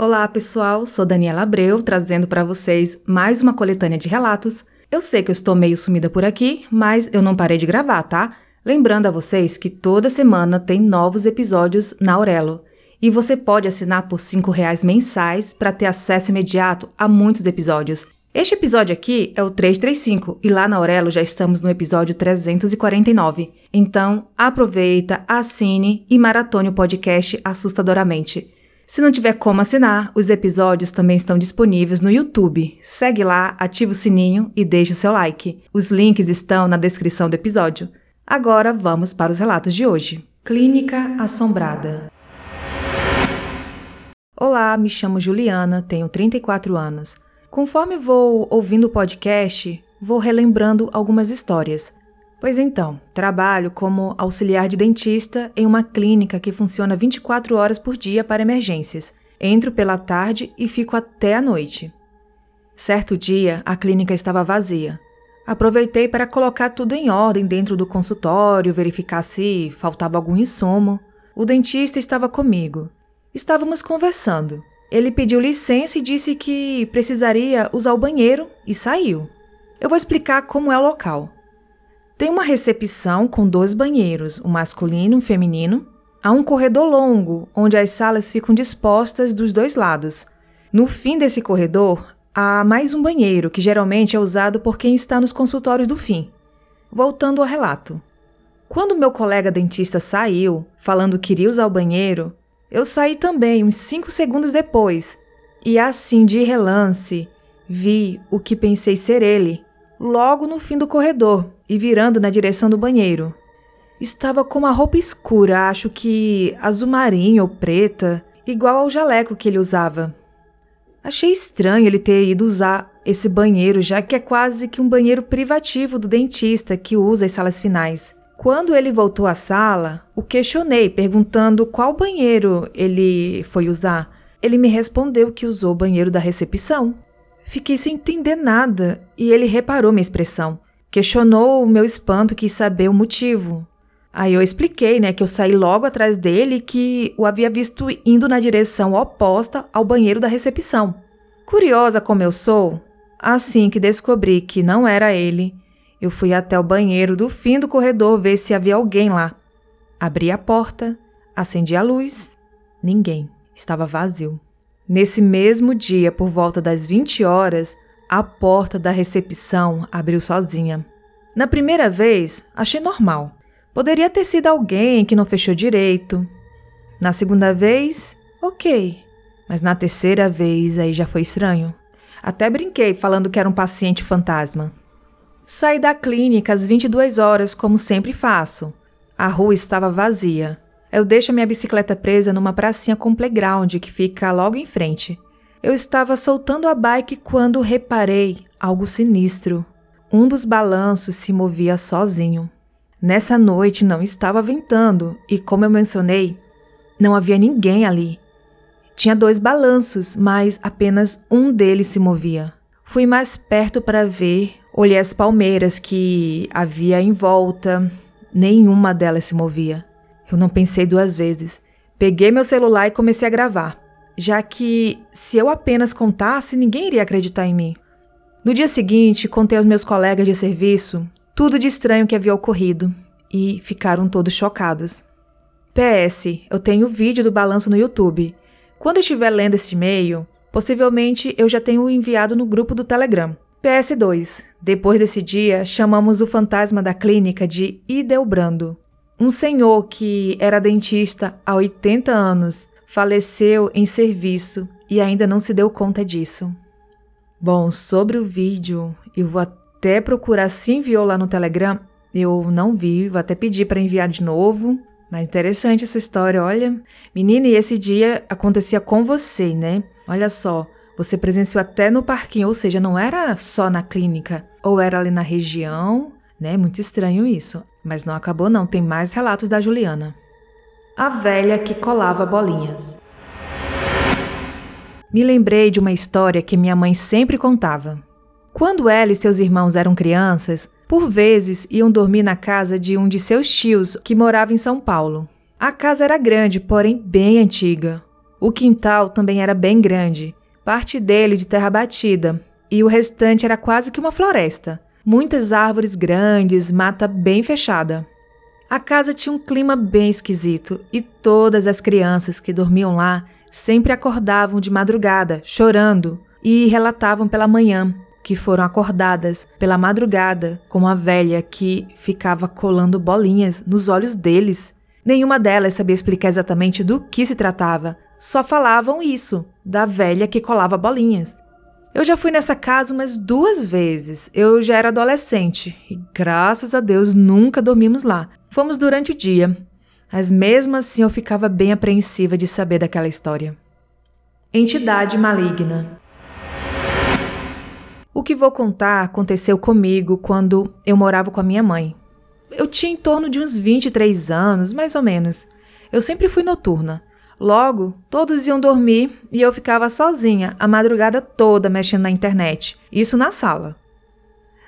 Olá, pessoal. Sou Daniela Abreu, trazendo para vocês mais uma coletânea de relatos. Eu sei que eu estou meio sumida por aqui, mas eu não parei de gravar, tá? Lembrando a vocês que toda semana tem novos episódios na Aurelo. E você pode assinar por R$ reais mensais para ter acesso imediato a muitos episódios. Este episódio aqui é o 335 e lá na Aurelo já estamos no episódio 349. Então, aproveita, assine e maratone o podcast assustadoramente. Se não tiver como assinar, os episódios também estão disponíveis no YouTube. Segue lá, ativa o sininho e deixe seu like. Os links estão na descrição do episódio. Agora vamos para os relatos de hoje. Clínica Assombrada. Olá, me chamo Juliana, tenho 34 anos. Conforme vou ouvindo o podcast, vou relembrando algumas histórias. Pois então, trabalho como auxiliar de dentista em uma clínica que funciona 24 horas por dia para emergências. Entro pela tarde e fico até a noite. Certo dia, a clínica estava vazia. Aproveitei para colocar tudo em ordem dentro do consultório, verificar se faltava algum insumo. O dentista estava comigo. Estávamos conversando. Ele pediu licença e disse que precisaria usar o banheiro e saiu. Eu vou explicar como é o local. Tem uma recepção com dois banheiros, um masculino e um feminino. Há um corredor longo, onde as salas ficam dispostas dos dois lados. No fim desse corredor, há mais um banheiro, que geralmente é usado por quem está nos consultórios do fim. Voltando ao relato. Quando meu colega dentista saiu, falando que iria usar o banheiro, eu saí também uns cinco segundos depois, e assim de relance, vi o que pensei ser ele, logo no fim do corredor e virando na direção do banheiro. Estava com uma roupa escura, acho que azul marinho ou preta, igual ao jaleco que ele usava. Achei estranho ele ter ido usar esse banheiro, já que é quase que um banheiro privativo do dentista que usa as salas finais. Quando ele voltou à sala, o questionei, perguntando qual banheiro ele foi usar. Ele me respondeu que usou o banheiro da recepção. Fiquei sem entender nada e ele reparou minha expressão. Questionou o meu espanto quis saber o motivo. Aí eu expliquei, né, que eu saí logo atrás dele e que o havia visto indo na direção oposta ao banheiro da recepção. Curiosa como eu sou, assim que descobri que não era ele, eu fui até o banheiro do fim do corredor ver se havia alguém lá. Abri a porta, acendi a luz. Ninguém. Estava vazio. Nesse mesmo dia, por volta das 20 horas, a porta da recepção abriu sozinha. Na primeira vez, achei normal. Poderia ter sido alguém que não fechou direito. Na segunda vez, ok. Mas na terceira vez, aí já foi estranho. Até brinquei falando que era um paciente fantasma. Saí da clínica às 22 horas, como sempre faço. A rua estava vazia. Eu deixo minha bicicleta presa numa pracinha com playground que fica logo em frente. Eu estava soltando a bike quando reparei algo sinistro. Um dos balanços se movia sozinho. Nessa noite não estava ventando e, como eu mencionei, não havia ninguém ali. Tinha dois balanços, mas apenas um deles se movia. Fui mais perto para ver, olhei as palmeiras que havia em volta, nenhuma delas se movia. Eu não pensei duas vezes. Peguei meu celular e comecei a gravar, já que se eu apenas contasse, ninguém iria acreditar em mim. No dia seguinte, contei aos meus colegas de serviço tudo de estranho que havia ocorrido e ficaram todos chocados. PS, eu tenho vídeo do balanço no YouTube. Quando estiver lendo este e-mail, possivelmente eu já tenho enviado no grupo do Telegram. PS2. Depois desse dia, chamamos o fantasma da clínica de Idelbrando. Um senhor que era dentista há 80 anos faleceu em serviço e ainda não se deu conta disso. Bom, sobre o vídeo, eu vou até procurar se enviou lá no Telegram. Eu não vi, vou até pedir para enviar de novo. Mas interessante essa história, olha. Menina, e esse dia acontecia com você, né? Olha só, você presenciou até no parquinho, ou seja, não era só na clínica, ou era ali na região, né? Muito estranho isso. Mas não acabou não, tem mais relatos da Juliana. A velha que colava bolinhas. Me lembrei de uma história que minha mãe sempre contava. Quando ela e seus irmãos eram crianças, por vezes iam dormir na casa de um de seus tios que morava em São Paulo. A casa era grande, porém bem antiga. O quintal também era bem grande, parte dele de terra batida, e o restante era quase que uma floresta. Muitas árvores grandes, mata bem fechada. A casa tinha um clima bem esquisito e todas as crianças que dormiam lá sempre acordavam de madrugada, chorando, e relatavam pela manhã que foram acordadas pela madrugada com uma velha que ficava colando bolinhas nos olhos deles. Nenhuma delas sabia explicar exatamente do que se tratava, só falavam isso, da velha que colava bolinhas. Eu já fui nessa casa umas duas vezes. Eu já era adolescente e, graças a Deus, nunca dormimos lá. Fomos durante o dia, mas mesmo assim eu ficava bem apreensiva de saber daquela história. Entidade maligna. O que vou contar aconteceu comigo quando eu morava com a minha mãe. Eu tinha em torno de uns 23 anos, mais ou menos. Eu sempre fui noturna. Logo, todos iam dormir e eu ficava sozinha a madrugada toda mexendo na internet, isso na sala.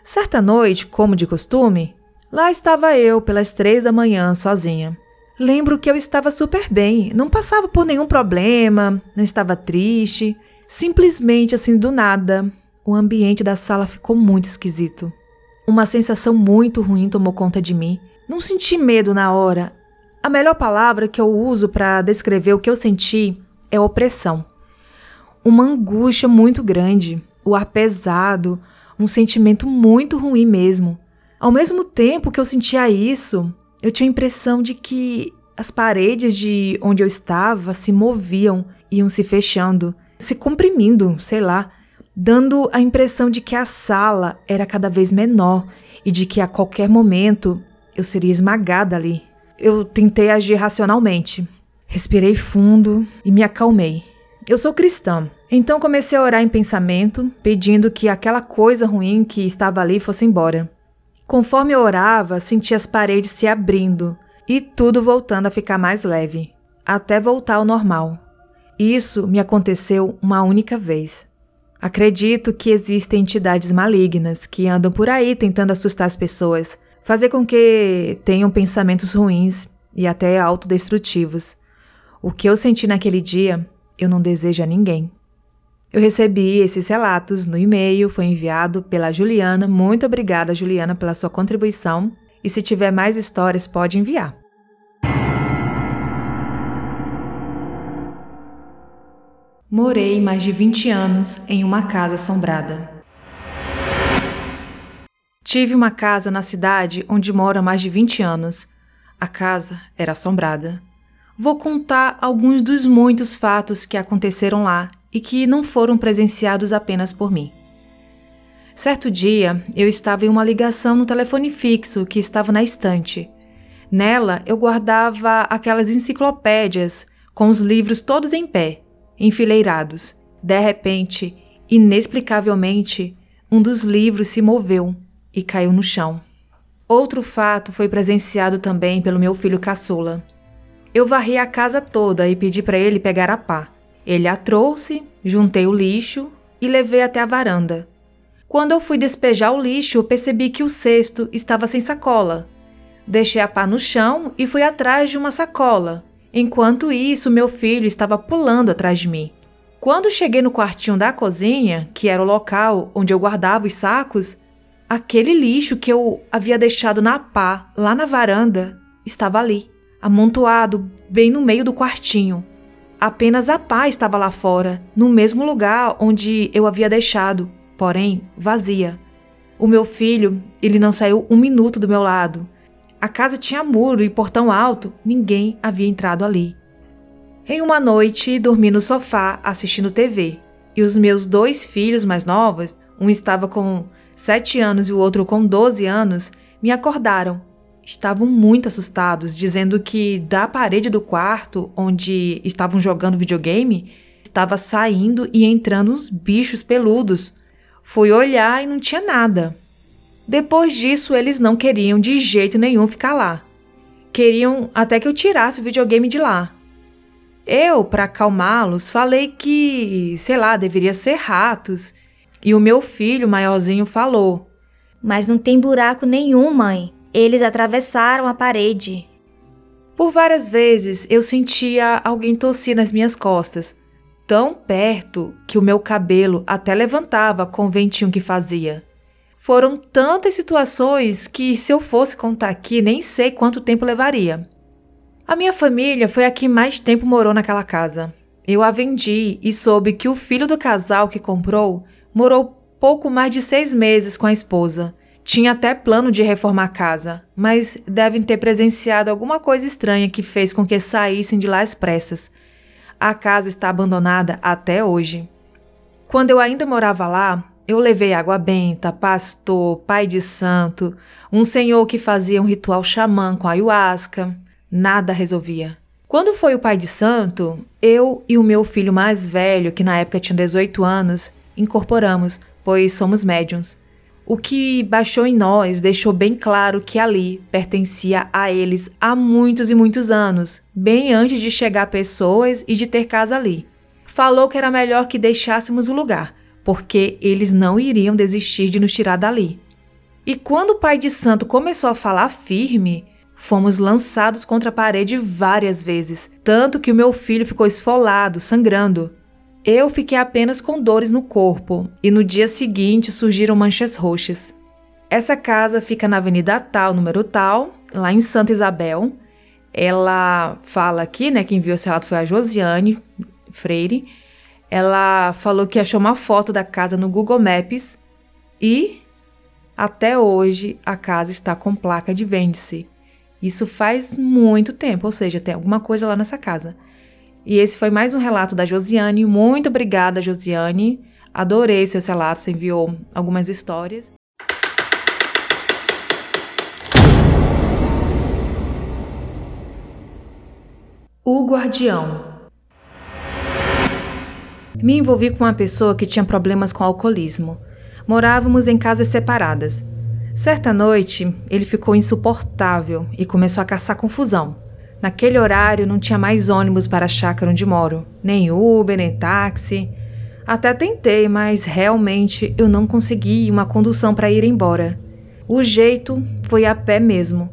Certa noite, como de costume, lá estava eu pelas três da manhã sozinha. Lembro que eu estava super bem, não passava por nenhum problema, não estava triste. Simplesmente assim do nada, o ambiente da sala ficou muito esquisito. Uma sensação muito ruim tomou conta de mim. Não senti medo na hora. A melhor palavra que eu uso para descrever o que eu senti é opressão. Uma angústia muito grande, o ar pesado, um sentimento muito ruim mesmo. Ao mesmo tempo que eu sentia isso, eu tinha a impressão de que as paredes de onde eu estava se moviam, iam se fechando, se comprimindo, sei lá dando a impressão de que a sala era cada vez menor e de que a qualquer momento eu seria esmagada ali. Eu tentei agir racionalmente. Respirei fundo e me acalmei. Eu sou cristã, então comecei a orar em pensamento, pedindo que aquela coisa ruim que estava ali fosse embora. Conforme eu orava, senti as paredes se abrindo e tudo voltando a ficar mais leve, até voltar ao normal. Isso me aconteceu uma única vez. Acredito que existem entidades malignas que andam por aí tentando assustar as pessoas, fazer com que tenham pensamentos ruins e até autodestrutivos. O que eu senti naquele dia, eu não desejo a ninguém. Eu recebi esses relatos no e-mail, foi enviado pela Juliana. Muito obrigada, Juliana, pela sua contribuição. E se tiver mais histórias, pode enviar. Morei mais de 20 anos em uma casa assombrada. Tive uma casa na cidade onde moro há mais de 20 anos. A casa era assombrada. Vou contar alguns dos muitos fatos que aconteceram lá e que não foram presenciados apenas por mim. Certo dia, eu estava em uma ligação no telefone fixo que estava na estante. Nela, eu guardava aquelas enciclopédias com os livros todos em pé enfileirados. De repente, inexplicavelmente, um dos livros se moveu e caiu no chão. Outro fato foi presenciado também pelo meu filho caçula. Eu varri a casa toda e pedi para ele pegar a pá. Ele a trouxe, juntei o lixo e levei até a varanda. Quando eu fui despejar o lixo, percebi que o cesto estava sem sacola. Deixei a pá no chão e fui atrás de uma sacola, Enquanto isso, meu filho estava pulando atrás de mim. Quando cheguei no quartinho da cozinha, que era o local onde eu guardava os sacos, aquele lixo que eu havia deixado na pá, lá na varanda, estava ali, amontoado bem no meio do quartinho. Apenas a pá estava lá fora, no mesmo lugar onde eu havia deixado, porém vazia. O meu filho, ele não saiu um minuto do meu lado. A casa tinha muro e portão alto, ninguém havia entrado ali. Em uma noite, dormi no sofá assistindo TV e os meus dois filhos mais novos, um estava com 7 anos e o outro com 12 anos, me acordaram. Estavam muito assustados, dizendo que da parede do quarto onde estavam jogando videogame estava saindo e entrando uns bichos peludos. Fui olhar e não tinha nada. Depois disso, eles não queriam de jeito nenhum ficar lá. Queriam até que eu tirasse o videogame de lá. Eu, para acalmá-los, falei que, sei lá, deveria ser ratos. E o meu filho maiorzinho falou: Mas não tem buraco nenhum, mãe. Eles atravessaram a parede. Por várias vezes eu sentia alguém tossir nas minhas costas, tão perto que o meu cabelo até levantava com o ventinho que fazia. Foram tantas situações que, se eu fosse contar aqui, nem sei quanto tempo levaria. A minha família foi a que mais tempo morou naquela casa. Eu a vendi e soube que o filho do casal que comprou morou pouco mais de seis meses com a esposa. Tinha até plano de reformar a casa, mas devem ter presenciado alguma coisa estranha que fez com que saíssem de lá às pressas. A casa está abandonada até hoje. Quando eu ainda morava lá, eu levei água benta, pastor, pai de santo, um senhor que fazia um ritual xamã com ayahuasca. Nada resolvia. Quando foi o pai de santo, eu e o meu filho mais velho, que na época tinha 18 anos, incorporamos, pois somos médiums. O que baixou em nós deixou bem claro que ali pertencia a eles há muitos e muitos anos, bem antes de chegar pessoas e de ter casa ali. Falou que era melhor que deixássemos o lugar, porque eles não iriam desistir de nos tirar dali. E quando o pai de santo começou a falar firme, Fomos lançados contra a parede várias vezes, tanto que o meu filho ficou esfolado, sangrando. Eu fiquei apenas com dores no corpo e no dia seguinte surgiram manchas roxas. Essa casa fica na Avenida Tal, número tal, lá em Santa Isabel. Ela fala aqui, né, quem viu esse relato foi a Josiane Freire. Ela falou que achou uma foto da casa no Google Maps e até hoje a casa está com placa de vende-se. Isso faz muito tempo, ou seja, tem alguma coisa lá nessa casa. E esse foi mais um relato da Josiane. Muito obrigada, Josiane. Adorei seus relatos, você enviou algumas histórias. O Guardião Me envolvi com uma pessoa que tinha problemas com alcoolismo. Morávamos em casas separadas. Certa noite, ele ficou insuportável e começou a caçar confusão. Naquele horário não tinha mais ônibus para a chácara onde moro, nem Uber, nem táxi. Até tentei, mas realmente eu não consegui uma condução para ir embora. O jeito foi a pé mesmo.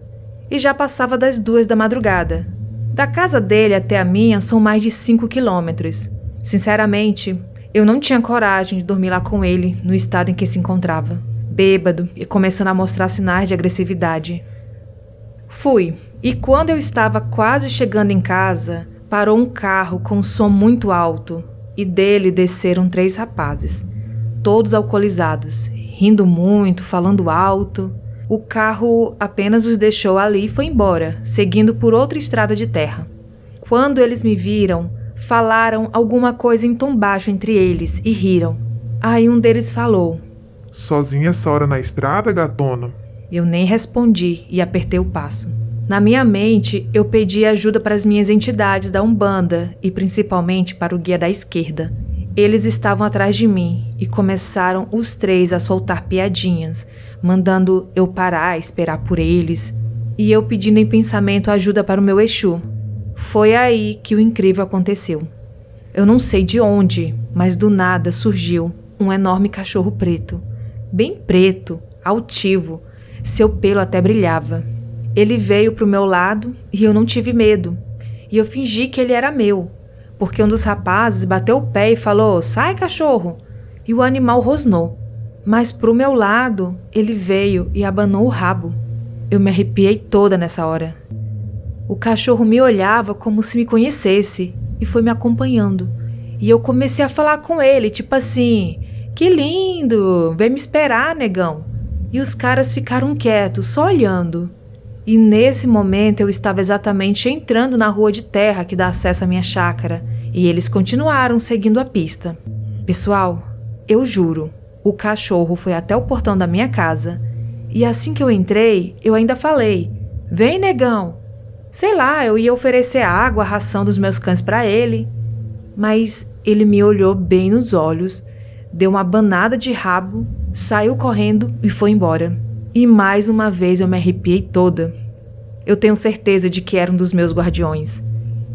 E já passava das duas da madrugada. Da casa dele até a minha são mais de cinco quilômetros. Sinceramente, eu não tinha coragem de dormir lá com ele no estado em que se encontrava bêbado e começando a mostrar sinais de agressividade. Fui, e quando eu estava quase chegando em casa, parou um carro com um som muito alto e dele desceram três rapazes, todos alcoolizados, rindo muito, falando alto. O carro apenas os deixou ali e foi embora, seguindo por outra estrada de terra. Quando eles me viram, falaram alguma coisa em tom baixo entre eles e riram. Aí um deles falou: Sozinha essa hora na estrada, gatona? Eu nem respondi e apertei o passo. Na minha mente, eu pedi ajuda para as minhas entidades da Umbanda e principalmente para o guia da esquerda. Eles estavam atrás de mim e começaram os três a soltar piadinhas, mandando eu parar, esperar por eles, e eu pedindo em pensamento ajuda para o meu Exu. Foi aí que o incrível aconteceu. Eu não sei de onde, mas do nada surgiu um enorme cachorro preto bem preto, altivo, seu pelo até brilhava. Ele veio para o meu lado e eu não tive medo. E eu fingi que ele era meu, porque um dos rapazes bateu o pé e falou: Sai, cachorro! E o animal rosnou. Mas para o meu lado, ele veio e abanou o rabo. Eu me arrepiei toda nessa hora. O cachorro me olhava como se me conhecesse e foi me acompanhando. E eu comecei a falar com ele, tipo assim: que lindo! Vem me esperar, negão. E os caras ficaram quietos, só olhando. E nesse momento eu estava exatamente entrando na rua de terra que dá acesso à minha chácara, e eles continuaram seguindo a pista. Pessoal, eu juro, o cachorro foi até o portão da minha casa, e assim que eu entrei, eu ainda falei: Vem, negão! Sei lá, eu ia oferecer água, a ração dos meus cães para ele. Mas ele me olhou bem nos olhos deu uma banada de rabo, saiu correndo e foi embora. E mais uma vez eu me arrepiei toda. Eu tenho certeza de que era um dos meus guardiões.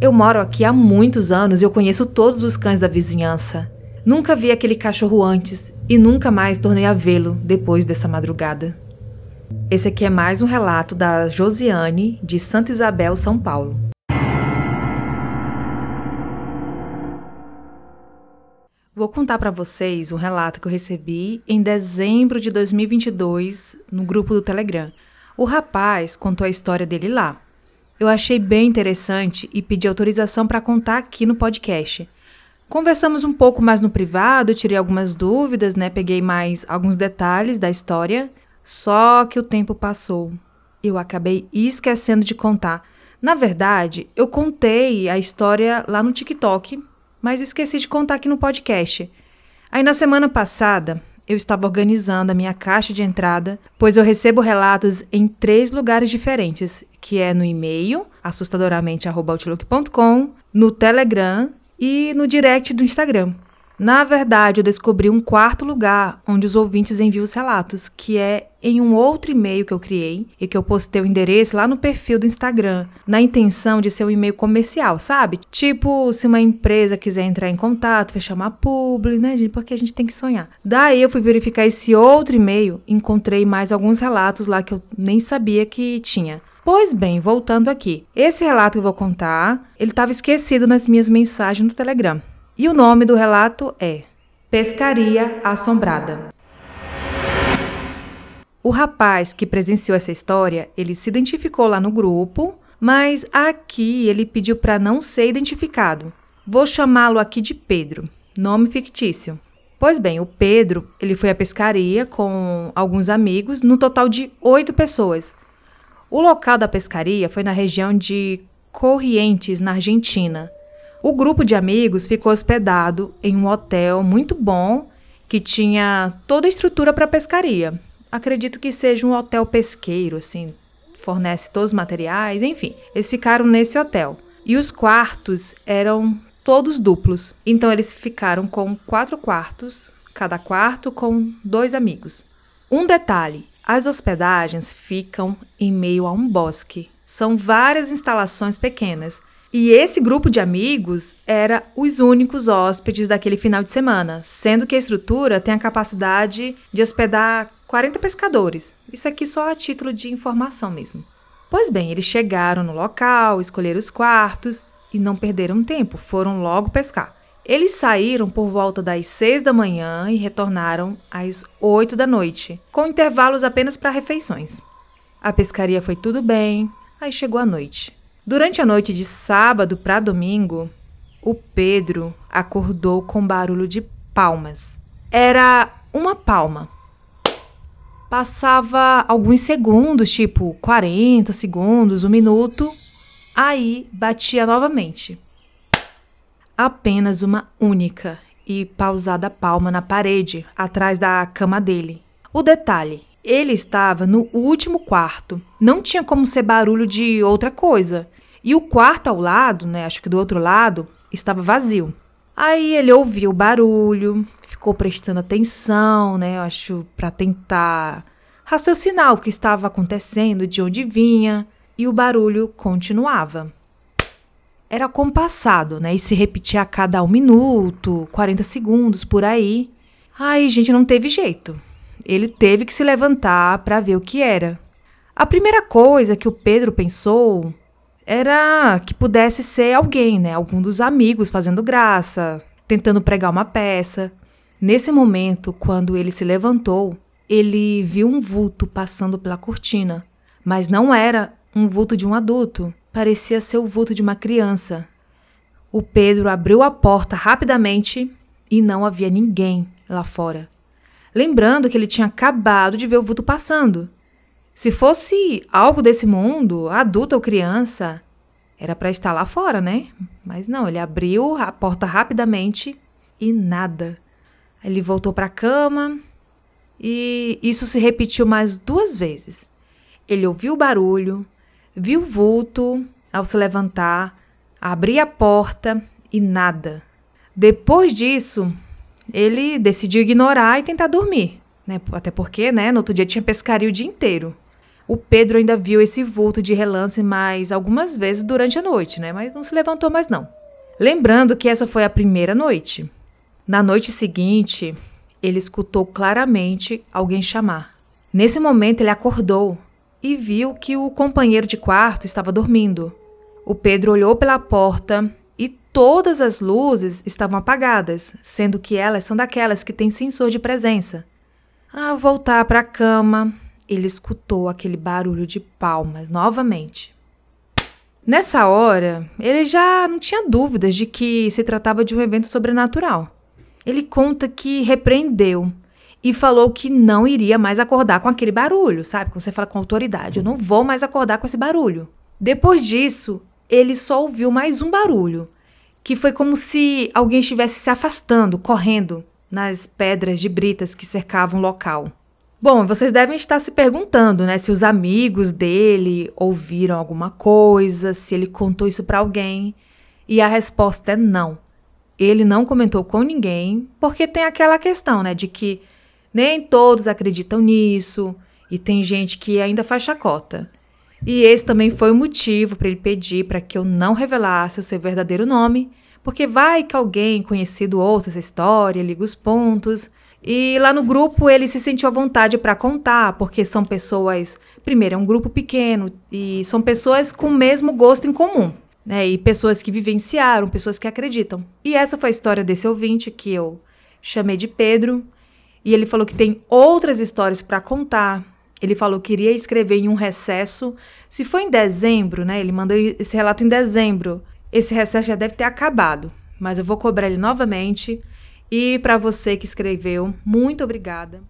Eu moro aqui há muitos anos e eu conheço todos os cães da vizinhança. Nunca vi aquele cachorro antes e nunca mais tornei a vê-lo depois dessa madrugada. Esse aqui é mais um relato da Josiane, de Santa Isabel, São Paulo. Vou contar para vocês um relato que eu recebi em dezembro de 2022 no grupo do Telegram. O rapaz contou a história dele lá. Eu achei bem interessante e pedi autorização para contar aqui no podcast. Conversamos um pouco mais no privado, tirei algumas dúvidas, né? Peguei mais alguns detalhes da história. Só que o tempo passou. Eu acabei esquecendo de contar. Na verdade, eu contei a história lá no TikTok, mas esqueci de contar aqui no podcast. Aí na semana passada, eu estava organizando a minha caixa de entrada, pois eu recebo relatos em três lugares diferentes, que é no e-mail, assustadoramente.outlook.com, no Telegram e no direct do Instagram. Na verdade, eu descobri um quarto lugar onde os ouvintes enviam os relatos, que é em um outro e-mail que eu criei e que eu postei o endereço lá no perfil do Instagram, na intenção de ser um e-mail comercial, sabe? Tipo, se uma empresa quiser entrar em contato, fechar uma publi, né, gente? Porque a gente tem que sonhar. Daí eu fui verificar esse outro e-mail, encontrei mais alguns relatos lá que eu nem sabia que tinha. Pois bem, voltando aqui. Esse relato que eu vou contar, ele estava esquecido nas minhas mensagens no Telegram. E o nome do relato é Pescaria Assombrada. O rapaz que presenciou essa história, ele se identificou lá no grupo, mas aqui ele pediu para não ser identificado. Vou chamá-lo aqui de Pedro, nome fictício. Pois bem, o Pedro, ele foi à pescaria com alguns amigos, no total de oito pessoas. O local da pescaria foi na região de Corrientes, na Argentina. O grupo de amigos ficou hospedado em um hotel muito bom que tinha toda a estrutura para pescaria. Acredito que seja um hotel pesqueiro, assim, fornece todos os materiais, enfim. Eles ficaram nesse hotel. E os quartos eram todos duplos. Então eles ficaram com quatro quartos, cada quarto com dois amigos. Um detalhe: as hospedagens ficam em meio a um bosque. São várias instalações pequenas. E esse grupo de amigos era os únicos hóspedes daquele final de semana, sendo que a estrutura tem a capacidade de hospedar 40 pescadores. Isso aqui só a título de informação mesmo. Pois bem, eles chegaram no local, escolheram os quartos e não perderam tempo, foram logo pescar. Eles saíram por volta das 6 da manhã e retornaram às 8 da noite, com intervalos apenas para refeições. A pescaria foi tudo bem, aí chegou a noite. Durante a noite de sábado para domingo, o Pedro acordou com barulho de palmas. Era uma palma. Passava alguns segundos, tipo 40 segundos, um minuto, aí batia novamente apenas uma única e pausada palma na parede, atrás da cama dele. O detalhe: ele estava no último quarto. Não tinha como ser barulho de outra coisa. E o quarto ao lado, né, acho que do outro lado, estava vazio. Aí ele ouviu o barulho, ficou prestando atenção, né, acho para tentar raciocinar o que estava acontecendo, de onde vinha, e o barulho continuava era compassado, né? E se repetia a cada um minuto, 40 segundos, por aí. Aí, gente, não teve jeito. Ele teve que se levantar para ver o que era. A primeira coisa que o Pedro pensou era que pudesse ser alguém, né? Algum dos amigos fazendo graça, tentando pregar uma peça. Nesse momento, quando ele se levantou, ele viu um vulto passando pela cortina, mas não era um vulto de um adulto parecia ser o vulto de uma criança. O Pedro abriu a porta rapidamente e não havia ninguém lá fora. Lembrando que ele tinha acabado de ver o vulto passando. Se fosse algo desse mundo, adulto ou criança, era para estar lá fora, né? Mas não, ele abriu a porta rapidamente e nada. Ele voltou para a cama e isso se repetiu mais duas vezes. Ele ouviu o barulho, Viu o vulto ao se levantar, abrir a porta e nada. Depois disso, ele decidiu ignorar e tentar dormir, né? Até porque, né, no outro dia tinha pescaria o dia inteiro. O Pedro ainda viu esse vulto de relance mais algumas vezes durante a noite, né? Mas não se levantou mais não. Lembrando que essa foi a primeira noite. Na noite seguinte, ele escutou claramente alguém chamar: Nesse momento, ele acordou e viu que o companheiro de quarto estava dormindo. O Pedro olhou pela porta todas as luzes estavam apagadas, sendo que elas são daquelas que têm sensor de presença. Ao voltar para a cama, ele escutou aquele barulho de palmas novamente. Nessa hora, ele já não tinha dúvidas de que se tratava de um evento sobrenatural. Ele conta que repreendeu e falou que não iria mais acordar com aquele barulho, sabe? Quando você fala com autoridade, eu não vou mais acordar com esse barulho. Depois disso, ele só ouviu mais um barulho, que foi como se alguém estivesse se afastando, correndo nas pedras de britas que cercavam o local. Bom, vocês devem estar se perguntando, né, se os amigos dele ouviram alguma coisa, se ele contou isso para alguém. E a resposta é não. Ele não comentou com ninguém, porque tem aquela questão, né, de que nem todos acreditam nisso e tem gente que ainda faz chacota. E esse também foi o motivo para ele pedir para que eu não revelasse o seu verdadeiro nome, porque vai que alguém conhecido ouça essa história, liga os pontos. E lá no grupo ele se sentiu à vontade para contar, porque são pessoas. Primeiro, é um grupo pequeno e são pessoas com o mesmo gosto em comum, né? E pessoas que vivenciaram, pessoas que acreditam. E essa foi a história desse ouvinte que eu chamei de Pedro. E ele falou que tem outras histórias para contar. Ele falou que iria escrever em um recesso. Se foi em dezembro, né? Ele mandou esse relato em dezembro. Esse recesso já deve ter acabado, mas eu vou cobrar ele novamente. E para você que escreveu, muito obrigada.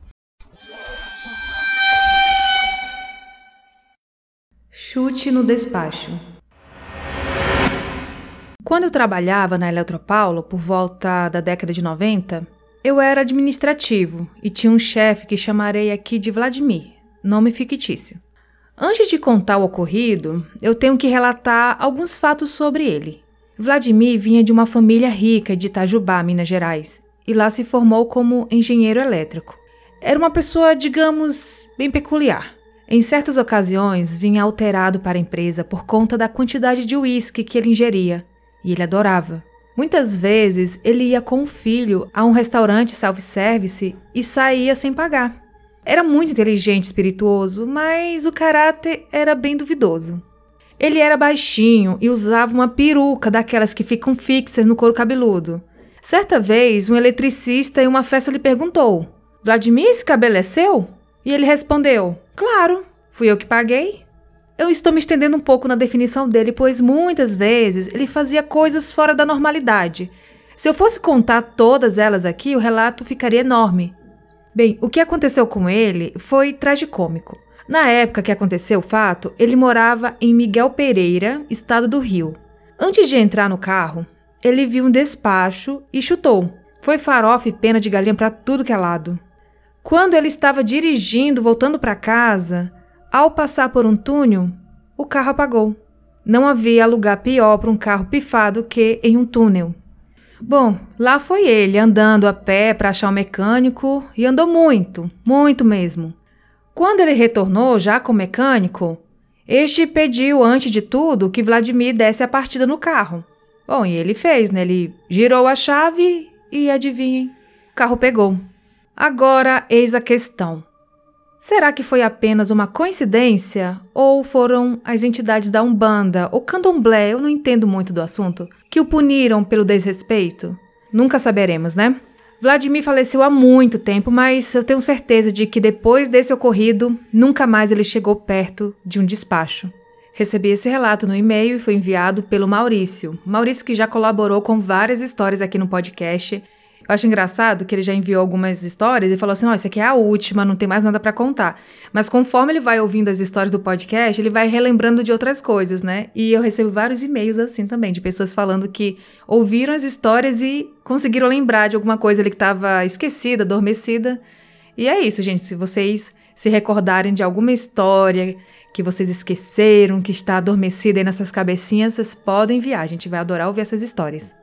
Chute no despacho. Quando eu trabalhava na Eletropaulo, por volta da década de 90, eu era administrativo e tinha um chefe que chamarei aqui de Vladimir, nome fictício. Antes de contar o ocorrido, eu tenho que relatar alguns fatos sobre ele. Vladimir vinha de uma família rica de Itajubá, Minas Gerais, e lá se formou como engenheiro elétrico. Era uma pessoa, digamos, bem peculiar. Em certas ocasiões, vinha alterado para a empresa por conta da quantidade de uísque que ele ingeria, e ele adorava. Muitas vezes ele ia com o filho a um restaurante self-service e saía sem pagar. Era muito inteligente espirituoso, mas o caráter era bem duvidoso. Ele era baixinho e usava uma peruca daquelas que ficam fixas no couro cabeludo. Certa vez, um eletricista em uma festa lhe perguntou: Vladimir, esse cabelo é? E ele respondeu: Claro, fui eu que paguei. Eu estou me estendendo um pouco na definição dele, pois muitas vezes ele fazia coisas fora da normalidade. Se eu fosse contar todas elas aqui, o relato ficaria enorme. Bem, o que aconteceu com ele foi tragicômico. Na época que aconteceu o fato, ele morava em Miguel Pereira, estado do Rio. Antes de entrar no carro, ele viu um despacho e chutou. Foi farofa e pena de galinha para tudo que é lado. Quando ele estava dirigindo, voltando para casa, ao passar por um túnel, o carro apagou. Não havia lugar pior para um carro pifado que em um túnel. Bom, lá foi ele, andando a pé para achar o mecânico e andou muito, muito mesmo. Quando ele retornou já com o mecânico, este pediu, antes de tudo, que Vladimir desse a partida no carro. Bom, e ele fez, né? Ele girou a chave e adivinhem, o carro pegou. Agora, eis a questão. Será que foi apenas uma coincidência ou foram as entidades da Umbanda ou Candomblé, eu não entendo muito do assunto, que o puniram pelo desrespeito? Nunca saberemos, né? Vladimir faleceu há muito tempo, mas eu tenho certeza de que depois desse ocorrido, nunca mais ele chegou perto de um despacho. Recebi esse relato no e-mail e foi enviado pelo Maurício. Maurício que já colaborou com várias histórias aqui no podcast eu acho engraçado que ele já enviou algumas histórias e falou assim: "Não, isso aqui é a última, não tem mais nada para contar". Mas conforme ele vai ouvindo as histórias do podcast, ele vai relembrando de outras coisas, né? E eu recebo vários e-mails assim também, de pessoas falando que ouviram as histórias e conseguiram lembrar de alguma coisa ali que estava esquecida, adormecida. E é isso, gente. Se vocês se recordarem de alguma história que vocês esqueceram, que está adormecida aí nessas cabecinhas, vocês podem enviar. A gente vai adorar ouvir essas histórias.